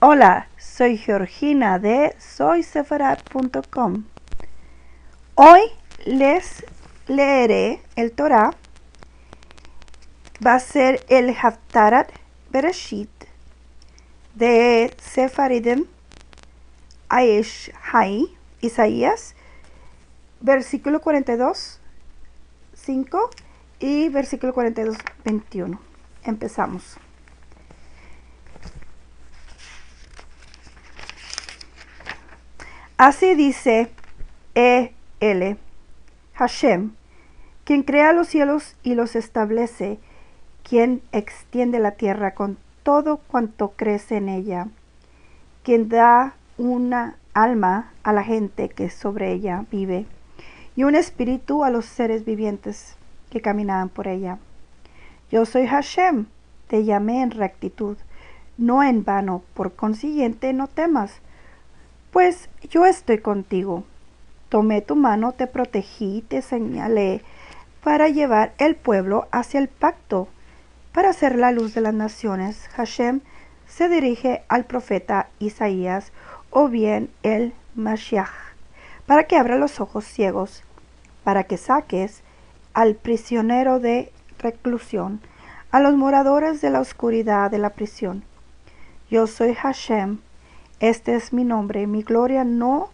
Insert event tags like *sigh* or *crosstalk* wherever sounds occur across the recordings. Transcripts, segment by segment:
Hola, soy Georgina de soysefarat.com. Hoy les leeré el Torah. Va a ser el Haftarat Bereshit de Sefaridim Aish Hai, Isaías, versículo 42, 5 y versículo 42, 21. Empezamos. Así dice E. L. Hashem, quien crea los cielos y los establece, quien extiende la tierra con todo cuanto crece en ella, quien da una alma a la gente que sobre ella vive y un espíritu a los seres vivientes que caminaban por ella. Yo soy Hashem, te llamé en rectitud, no en vano, por consiguiente no temas pues yo estoy contigo. Tomé tu mano, te protegí, te señalé para llevar el pueblo hacia el pacto, para ser la luz de las naciones. Hashem se dirige al profeta Isaías o bien el Mashiach, para que abra los ojos ciegos, para que saques al prisionero de reclusión, a los moradores de la oscuridad de la prisión. Yo soy Hashem, este es mi nombre, mi gloria no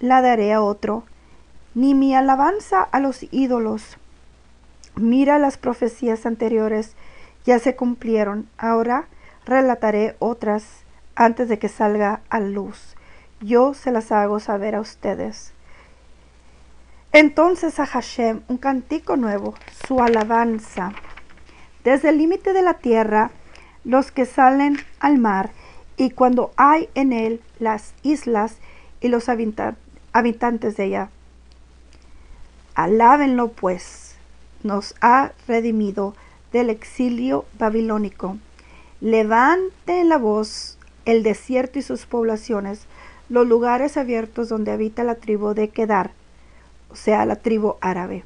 la daré a otro, ni mi alabanza a los ídolos. Mira las profecías anteriores, ya se cumplieron, ahora relataré otras antes de que salga a luz. Yo se las hago saber a ustedes. Entonces a Hashem un cantico nuevo, su alabanza. Desde el límite de la tierra, los que salen al mar, y cuando hay en él las islas y los habitantes de ella. Alábenlo pues, nos ha redimido del exilio babilónico. Levante la voz el desierto y sus poblaciones, los lugares abiertos donde habita la tribu de Kedar, o sea, la tribu árabe.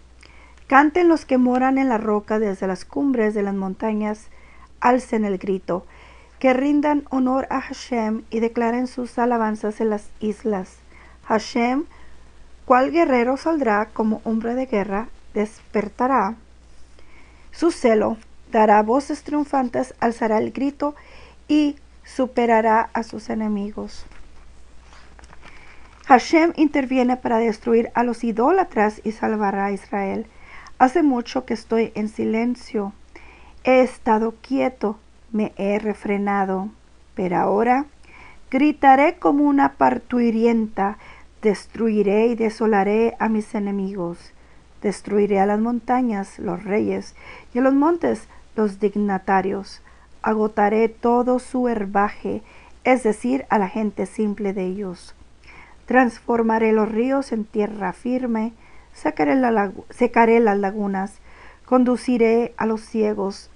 Canten los que moran en la roca desde las cumbres de las montañas, alcen el grito que rindan honor a Hashem y declaren sus alabanzas en las islas. Hashem, cual guerrero saldrá como hombre de guerra, despertará su celo, dará voces triunfantes, alzará el grito y superará a sus enemigos. Hashem interviene para destruir a los idólatras y salvará a Israel. Hace mucho que estoy en silencio. He estado quieto me he refrenado, pero ahora gritaré como una partuirienta, destruiré y desolaré a mis enemigos, destruiré a las montañas, los reyes, y a los montes, los dignatarios, agotaré todo su herbaje, es decir, a la gente simple de ellos. Transformaré los ríos en tierra firme, secaré las lagunas, conduciré a los ciegos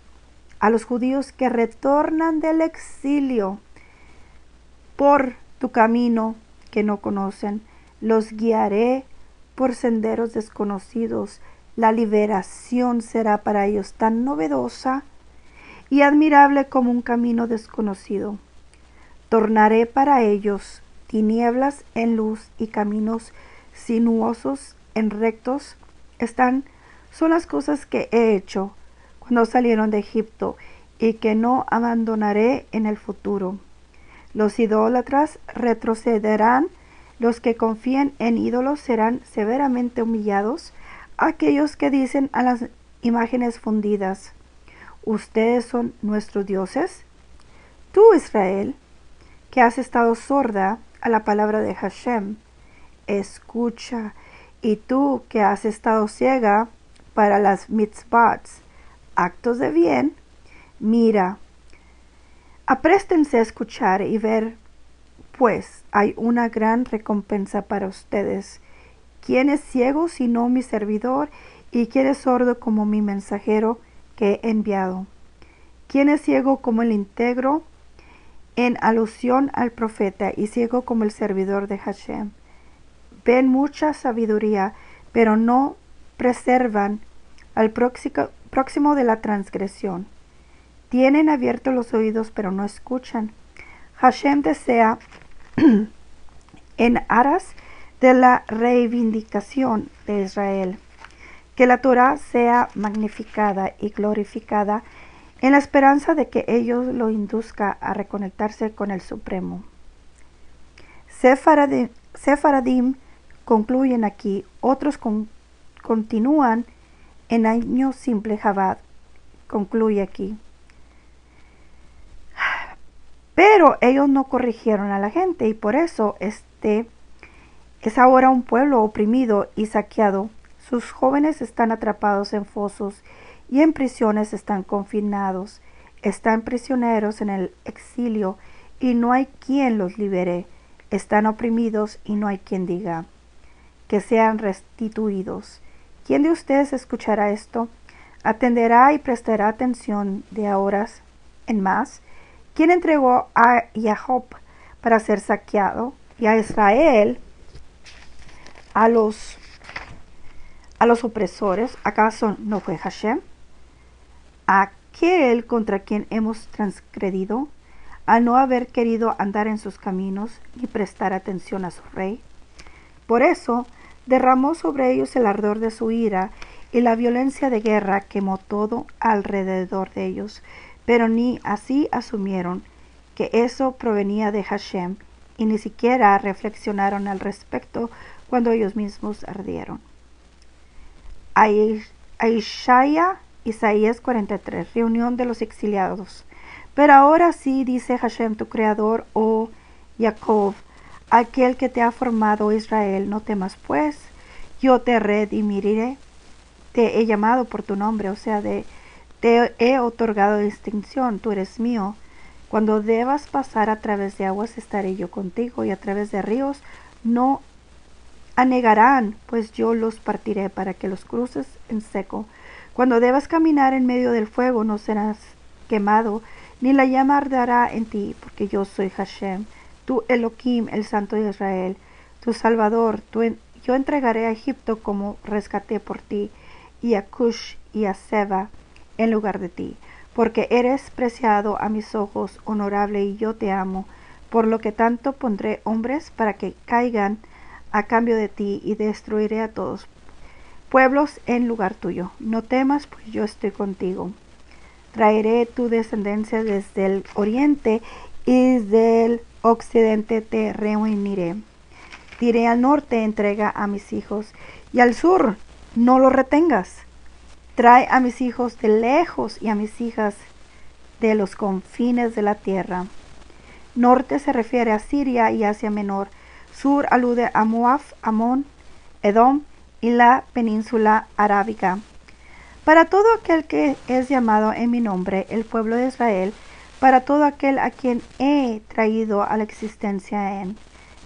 a los judíos que retornan del exilio por tu camino que no conocen. Los guiaré por senderos desconocidos. La liberación será para ellos tan novedosa y admirable como un camino desconocido. Tornaré para ellos tinieblas en luz y caminos sinuosos en rectos. Están son las cosas que he hecho no salieron de Egipto y que no abandonaré en el futuro. Los idólatras retrocederán, los que confían en ídolos serán severamente humillados, aquellos que dicen a las imágenes fundidas, ¿ustedes son nuestros dioses? Tú, Israel, que has estado sorda a la palabra de Hashem, escucha, y tú que has estado ciega para las mitzvahs, actos de bien, mira, apréstense a escuchar y ver, pues hay una gran recompensa para ustedes. ¿Quién es ciego sino mi servidor? ¿Y quién es sordo como mi mensajero que he enviado? ¿Quién es ciego como el íntegro? En alusión al profeta y ciego como el servidor de Hashem. Ven mucha sabiduría, pero no preservan al próximo, próximo de la transgresión. Tienen abiertos los oídos pero no escuchan. Hashem desea *clears throat* en aras de la reivindicación de Israel que la Torah sea magnificada y glorificada en la esperanza de que ellos lo induzca a reconectarse con el Supremo. Sefaradim, concluyen aquí, otros continúan en año simple Jabad, concluye aquí. Pero ellos no corrigieron a la gente y por eso este es ahora un pueblo oprimido y saqueado. Sus jóvenes están atrapados en fosos y en prisiones están confinados. Están prisioneros en el exilio y no hay quien los libere. Están oprimidos y no hay quien diga que sean restituidos. ¿Quién de ustedes escuchará esto? Atenderá y prestará atención de ahora en más. ¿Quién entregó a Jacob para ser saqueado y a Israel a los, a los opresores, ¿acaso no fue Hashem? Aquel contra quien hemos transgredido, al no haber querido andar en sus caminos ni prestar atención a su rey. Por eso derramó sobre ellos el ardor de su ira y la violencia de guerra quemó todo alrededor de ellos, pero ni así asumieron que eso provenía de Hashem y ni siquiera reflexionaron al respecto cuando ellos mismos ardieron. Aishaya, Isaías 43, reunión de los exiliados. Pero ahora sí, dice Hashem, tu creador, oh Jacob, aquel que te ha formado Israel, no temas pues, yo te redimiré, te he llamado por tu nombre, o sea, de, te he otorgado distinción, tú eres mío. Cuando debas pasar a través de aguas, estaré yo contigo, y a través de ríos no anegarán, pues yo los partiré para que los cruces en seco. Cuando debas caminar en medio del fuego, no serás quemado, ni la llama arderá en ti, porque yo soy Hashem, tu Elohim, el Santo de Israel, tu Salvador. yo entregaré a Egipto como rescaté por ti, y a Cush y a Seba en lugar de ti, porque eres preciado a mis ojos, honorable, y yo te amo, por lo que tanto pondré hombres para que caigan a cambio de ti y destruiré a todos pueblos en lugar tuyo. No temas, pues yo estoy contigo. Traeré tu descendencia desde el oriente y desde el occidente te reuniré. Diré al norte, entrega a mis hijos, y al sur, no lo retengas. Trae a mis hijos de lejos y a mis hijas de los confines de la tierra. Norte se refiere a Siria y Asia Menor Sur alude a Moab, Amón, Edom y la península arábica. Para todo aquel que es llamado en mi nombre, el pueblo de Israel, para todo aquel a quien he traído a la existencia en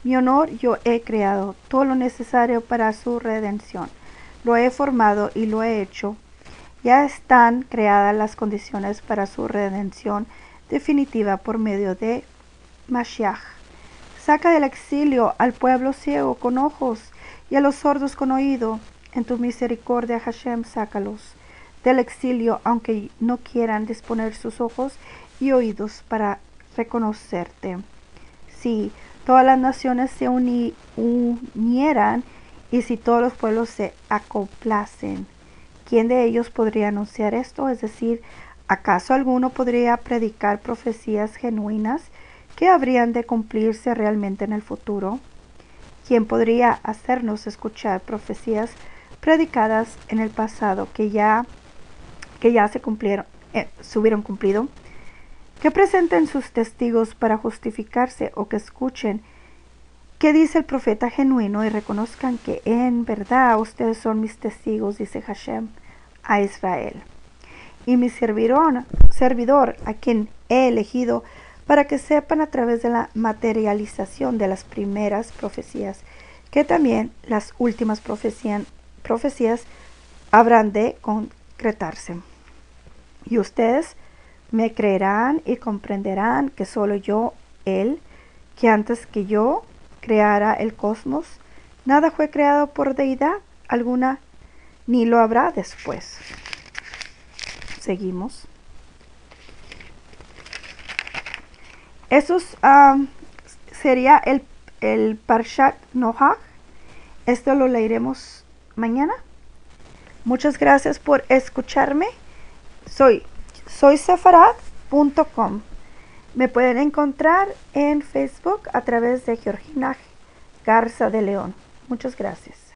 mi honor, yo he creado todo lo necesario para su redención. Lo he formado y lo he hecho. Ya están creadas las condiciones para su redención definitiva por medio de Mashiach. Saca del exilio al pueblo ciego con ojos y a los sordos con oído. En tu misericordia, Hashem, sácalos del exilio, aunque no quieran disponer sus ojos oídos para reconocerte. Si todas las naciones se unieran y si todos los pueblos se acoplasen, ¿quién de ellos podría anunciar esto? Es decir, ¿acaso alguno podría predicar profecías genuinas ¿Qué habrían de cumplirse realmente en el futuro? ¿Quién podría hacernos escuchar profecías predicadas en el pasado que ya, que ya se cumplieron, eh, se hubieron cumplido? Que presenten sus testigos para justificarse o que escuchen qué dice el profeta genuino y reconozcan que en verdad ustedes son mis testigos, dice Hashem a Israel. Y mi servidor, servidor a quien he elegido para que sepan a través de la materialización de las primeras profecías que también las últimas profecías habrán de concretarse. Y ustedes me creerán y comprenderán que solo yo, Él, que antes que yo creara el cosmos, nada fue creado por deidad alguna, ni lo habrá después. Seguimos. Eso sería el, el Parshat Noach. Esto lo leeremos mañana. Muchas gracias por escucharme. Soy, soy sefarad.com. Me pueden encontrar en Facebook a través de Georgina Garza de León. Muchas gracias.